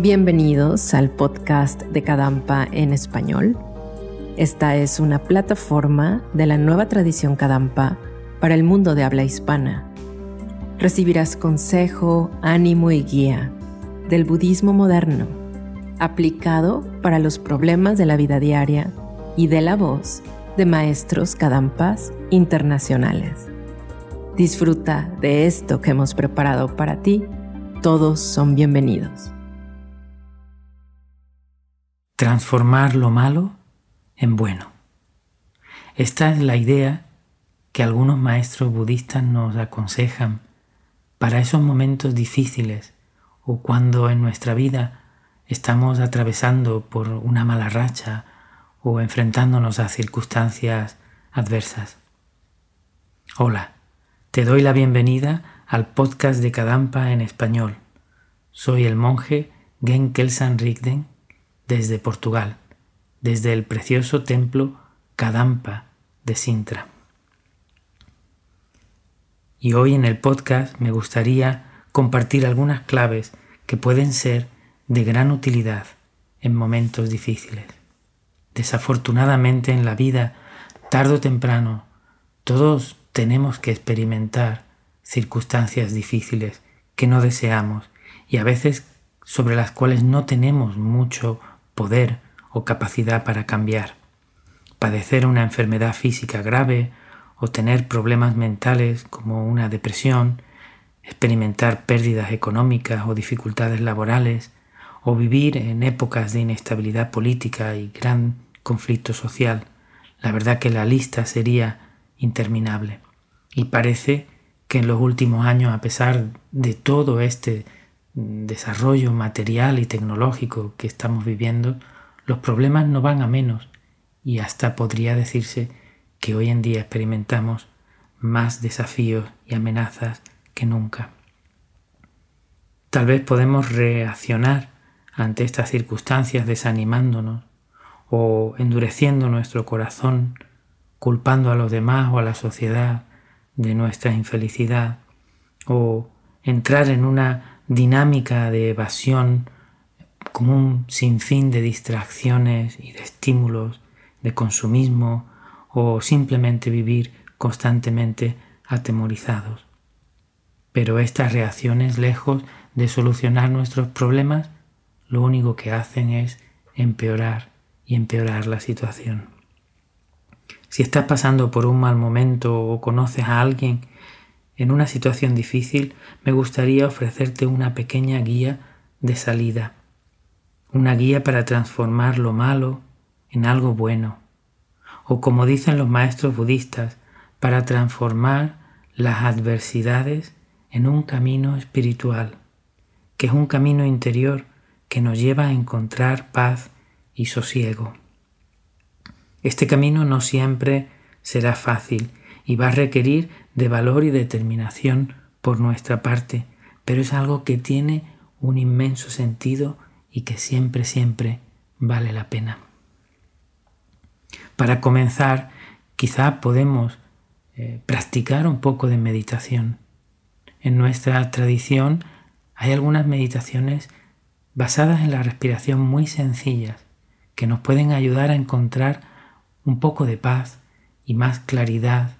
Bienvenidos al podcast de Kadampa en español. Esta es una plataforma de la nueva tradición Kadampa para el mundo de habla hispana. Recibirás consejo, ánimo y guía del budismo moderno, aplicado para los problemas de la vida diaria y de la voz de maestros Kadampas internacionales. Disfruta de esto que hemos preparado para ti. Todos son bienvenidos. Transformar lo malo en bueno. Esta es la idea que algunos maestros budistas nos aconsejan para esos momentos difíciles o cuando en nuestra vida estamos atravesando por una mala racha o enfrentándonos a circunstancias adversas. Hola, te doy la bienvenida al podcast de Kadampa en español. Soy el monje Gen Kelsan Rigden desde Portugal, desde el precioso templo Kadampa de Sintra. Y hoy en el podcast me gustaría compartir algunas claves que pueden ser de gran utilidad en momentos difíciles. Desafortunadamente en la vida, tarde o temprano, todos tenemos que experimentar circunstancias difíciles que no deseamos y a veces sobre las cuales no tenemos mucho poder o capacidad para cambiar. Padecer una enfermedad física grave o tener problemas mentales como una depresión, experimentar pérdidas económicas o dificultades laborales, o vivir en épocas de inestabilidad política y gran conflicto social, la verdad que la lista sería interminable. Y parece que en los últimos años, a pesar de todo este desarrollo material y tecnológico que estamos viviendo, los problemas no van a menos y hasta podría decirse que hoy en día experimentamos más desafíos y amenazas que nunca. Tal vez podemos reaccionar ante estas circunstancias desanimándonos o endureciendo nuestro corazón, culpando a los demás o a la sociedad de nuestra infelicidad, o entrar en una dinámica de evasión con un sinfín de distracciones y de estímulos, de consumismo, o simplemente vivir constantemente atemorizados. Pero estas reacciones, lejos de solucionar nuestros problemas, lo único que hacen es empeorar y empeorar la situación. Si estás pasando por un mal momento o conoces a alguien en una situación difícil, me gustaría ofrecerte una pequeña guía de salida, una guía para transformar lo malo en algo bueno, o como dicen los maestros budistas, para transformar las adversidades en un camino espiritual, que es un camino interior que nos lleva a encontrar paz y sosiego. Este camino no siempre será fácil y va a requerir de valor y determinación por nuestra parte, pero es algo que tiene un inmenso sentido y que siempre, siempre vale la pena. Para comenzar, quizá podemos eh, practicar un poco de meditación. En nuestra tradición hay algunas meditaciones basadas en la respiración muy sencillas que nos pueden ayudar a encontrar un poco de paz y más claridad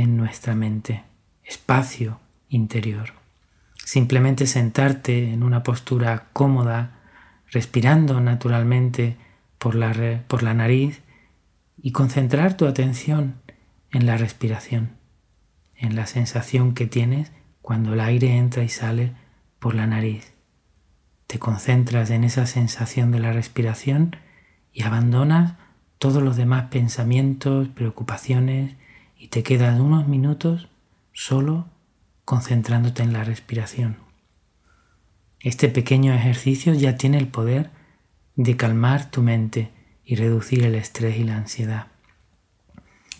en nuestra mente, espacio interior. Simplemente sentarte en una postura cómoda, respirando naturalmente por la, por la nariz y concentrar tu atención en la respiración, en la sensación que tienes cuando el aire entra y sale por la nariz. Te concentras en esa sensación de la respiración y abandonas todos los demás pensamientos, preocupaciones y te quedas unos minutos solo concentrándote en la respiración. Este pequeño ejercicio ya tiene el poder de calmar tu mente y reducir el estrés y la ansiedad.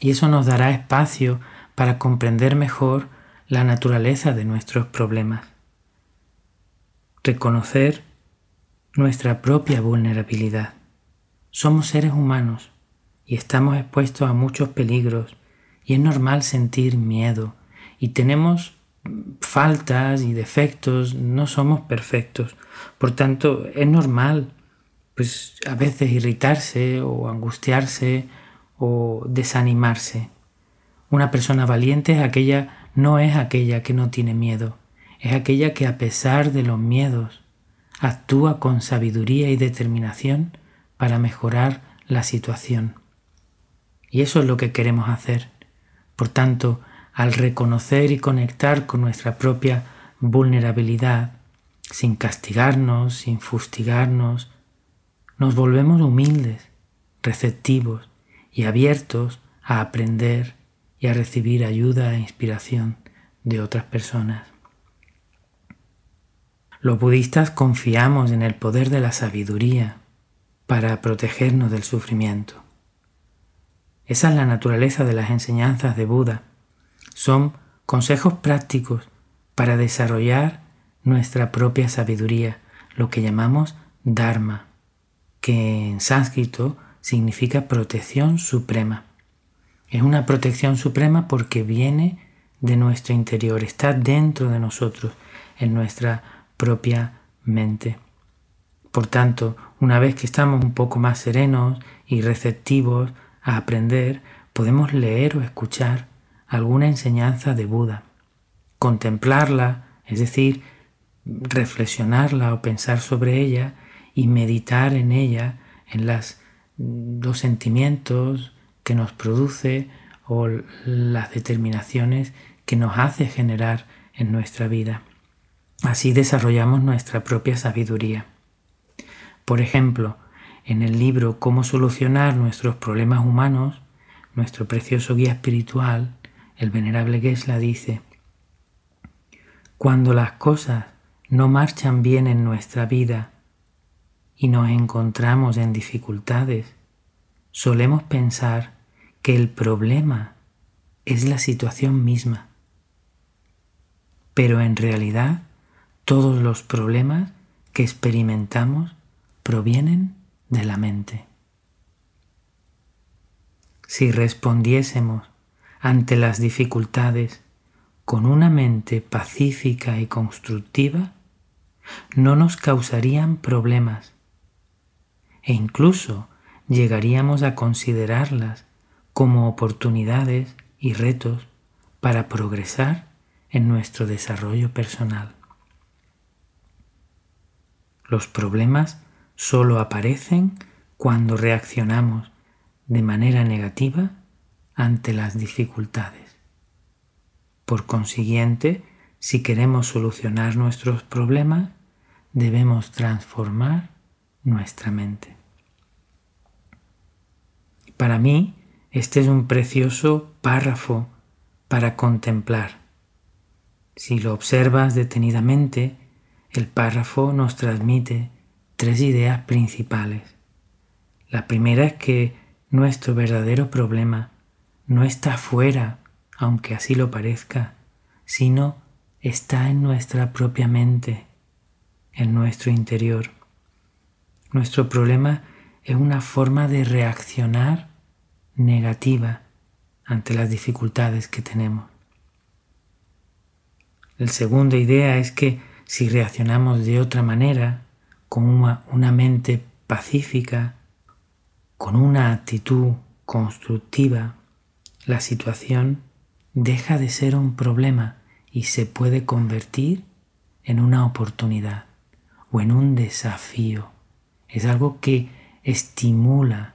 Y eso nos dará espacio para comprender mejor la naturaleza de nuestros problemas. Reconocer nuestra propia vulnerabilidad. Somos seres humanos y estamos expuestos a muchos peligros y es normal sentir miedo y tenemos faltas y defectos, no somos perfectos. Por tanto, es normal pues a veces irritarse o angustiarse o desanimarse. Una persona valiente es aquella no es aquella que no tiene miedo, es aquella que a pesar de los miedos actúa con sabiduría y determinación para mejorar la situación. Y eso es lo que queremos hacer. Por tanto, al reconocer y conectar con nuestra propia vulnerabilidad, sin castigarnos, sin fustigarnos, nos volvemos humildes, receptivos y abiertos a aprender y a recibir ayuda e inspiración de otras personas. Los budistas confiamos en el poder de la sabiduría para protegernos del sufrimiento. Esa es la naturaleza de las enseñanzas de Buda son consejos prácticos para desarrollar nuestra propia sabiduría, lo que llamamos Dharma, que en sánscrito significa protección suprema. Es una protección suprema porque viene de nuestro interior, está dentro de nosotros, en nuestra propia mente. Por tanto, una vez que estamos un poco más serenos y receptivos a aprender, podemos leer o escuchar alguna enseñanza de Buda, contemplarla, es decir, reflexionarla o pensar sobre ella y meditar en ella, en las, los sentimientos que nos produce o las determinaciones que nos hace generar en nuestra vida. Así desarrollamos nuestra propia sabiduría. Por ejemplo, en el libro Cómo solucionar nuestros problemas humanos, nuestro precioso guía espiritual, el venerable Gesla dice, cuando las cosas no marchan bien en nuestra vida y nos encontramos en dificultades, solemos pensar que el problema es la situación misma. Pero en realidad todos los problemas que experimentamos provienen de la mente. Si respondiésemos ante las dificultades con una mente pacífica y constructiva, no nos causarían problemas e incluso llegaríamos a considerarlas como oportunidades y retos para progresar en nuestro desarrollo personal. Los problemas solo aparecen cuando reaccionamos de manera negativa ante las dificultades. Por consiguiente, si queremos solucionar nuestros problemas, debemos transformar nuestra mente. Para mí, este es un precioso párrafo para contemplar. Si lo observas detenidamente, el párrafo nos transmite tres ideas principales. La primera es que nuestro verdadero problema no está fuera, aunque así lo parezca, sino está en nuestra propia mente, en nuestro interior. Nuestro problema es una forma de reaccionar negativa ante las dificultades que tenemos. La segunda idea es que si reaccionamos de otra manera, con una, una mente pacífica, con una actitud constructiva, la situación deja de ser un problema y se puede convertir en una oportunidad o en un desafío. Es algo que estimula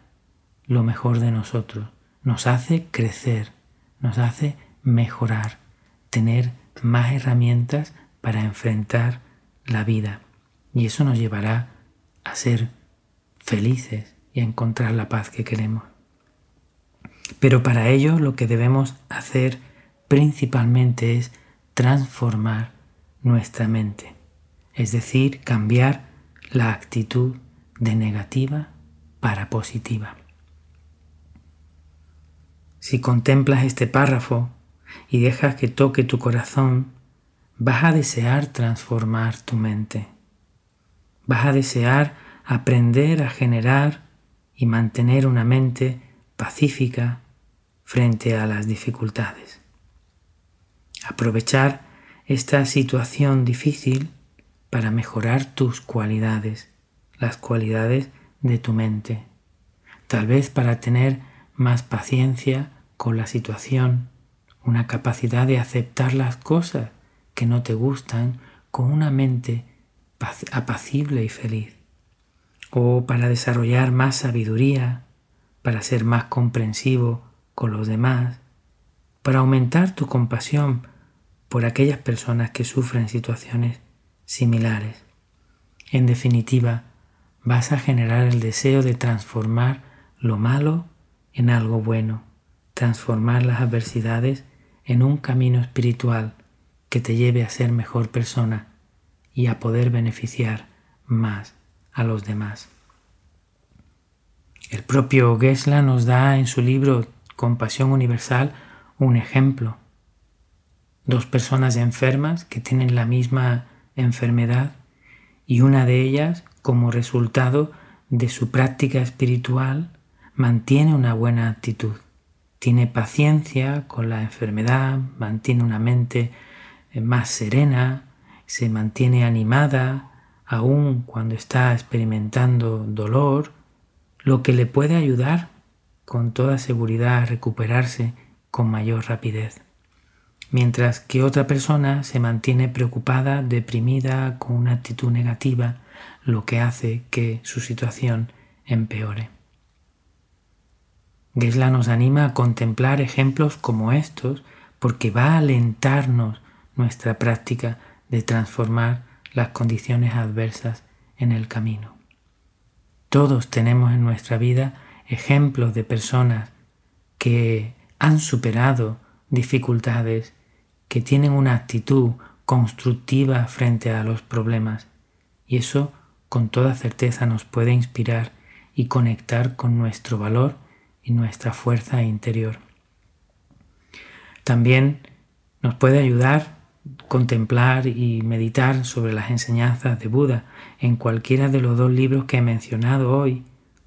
lo mejor de nosotros, nos hace crecer, nos hace mejorar, tener más herramientas para enfrentar la vida. Y eso nos llevará a ser felices y a encontrar la paz que queremos. Pero para ello lo que debemos hacer principalmente es transformar nuestra mente, es decir, cambiar la actitud de negativa para positiva. Si contemplas este párrafo y dejas que toque tu corazón, vas a desear transformar tu mente. Vas a desear aprender a generar y mantener una mente pacífica frente a las dificultades. Aprovechar esta situación difícil para mejorar tus cualidades, las cualidades de tu mente. Tal vez para tener más paciencia con la situación, una capacidad de aceptar las cosas que no te gustan con una mente apacible y feliz. O para desarrollar más sabiduría, para ser más comprensivo con los demás, para aumentar tu compasión por aquellas personas que sufren situaciones similares. En definitiva, vas a generar el deseo de transformar lo malo en algo bueno, transformar las adversidades en un camino espiritual que te lleve a ser mejor persona y a poder beneficiar más a los demás. El propio Gesla nos da en su libro Compasión Universal un ejemplo. Dos personas enfermas que tienen la misma enfermedad y una de ellas, como resultado de su práctica espiritual, mantiene una buena actitud, tiene paciencia con la enfermedad, mantiene una mente eh, más serena, se mantiene animada aun cuando está experimentando dolor, lo que le puede ayudar con toda seguridad a recuperarse con mayor rapidez. Mientras que otra persona se mantiene preocupada, deprimida, con una actitud negativa, lo que hace que su situación empeore. Gesla nos anima a contemplar ejemplos como estos porque va a alentarnos nuestra práctica de transformar las condiciones adversas en el camino. Todos tenemos en nuestra vida ejemplos de personas que han superado dificultades, que tienen una actitud constructiva frente a los problemas y eso con toda certeza nos puede inspirar y conectar con nuestro valor y nuestra fuerza interior. También nos puede ayudar contemplar y meditar sobre las enseñanzas de Buda en cualquiera de los dos libros que he mencionado hoy,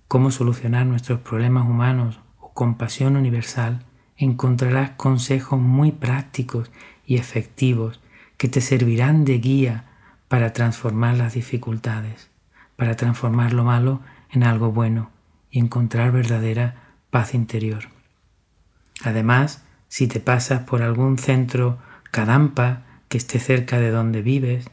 Cómo solucionar nuestros problemas humanos o Compasión Universal, encontrarás consejos muy prácticos y efectivos que te servirán de guía para transformar las dificultades, para transformar lo malo en algo bueno y encontrar verdadera paz interior. Además, si te pasas por algún centro Kadampa que esté cerca de donde vives,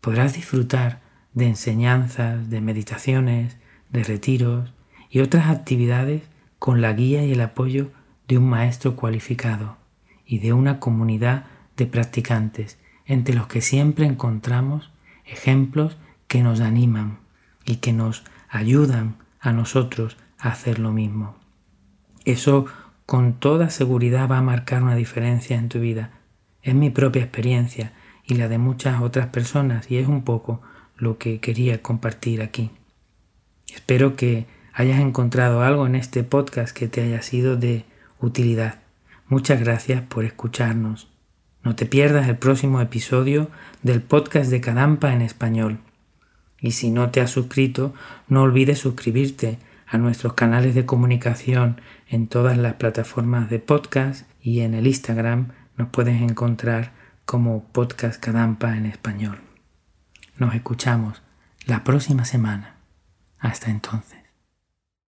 podrás disfrutar de enseñanzas, de meditaciones, de retiros y otras actividades con la guía y el apoyo de un maestro cualificado y de una comunidad de practicantes entre los que siempre encontramos ejemplos que nos animan y que nos ayudan a nosotros a hacer lo mismo. Eso con toda seguridad va a marcar una diferencia en tu vida es mi propia experiencia y la de muchas otras personas y es un poco lo que quería compartir aquí. Espero que hayas encontrado algo en este podcast que te haya sido de utilidad. Muchas gracias por escucharnos. No te pierdas el próximo episodio del podcast de Cadampa en español. Y si no te has suscrito, no olvides suscribirte a nuestros canales de comunicación en todas las plataformas de podcast y en el Instagram nos puedes encontrar como Podcast Cadampa en español. Nos escuchamos la próxima semana. Hasta entonces.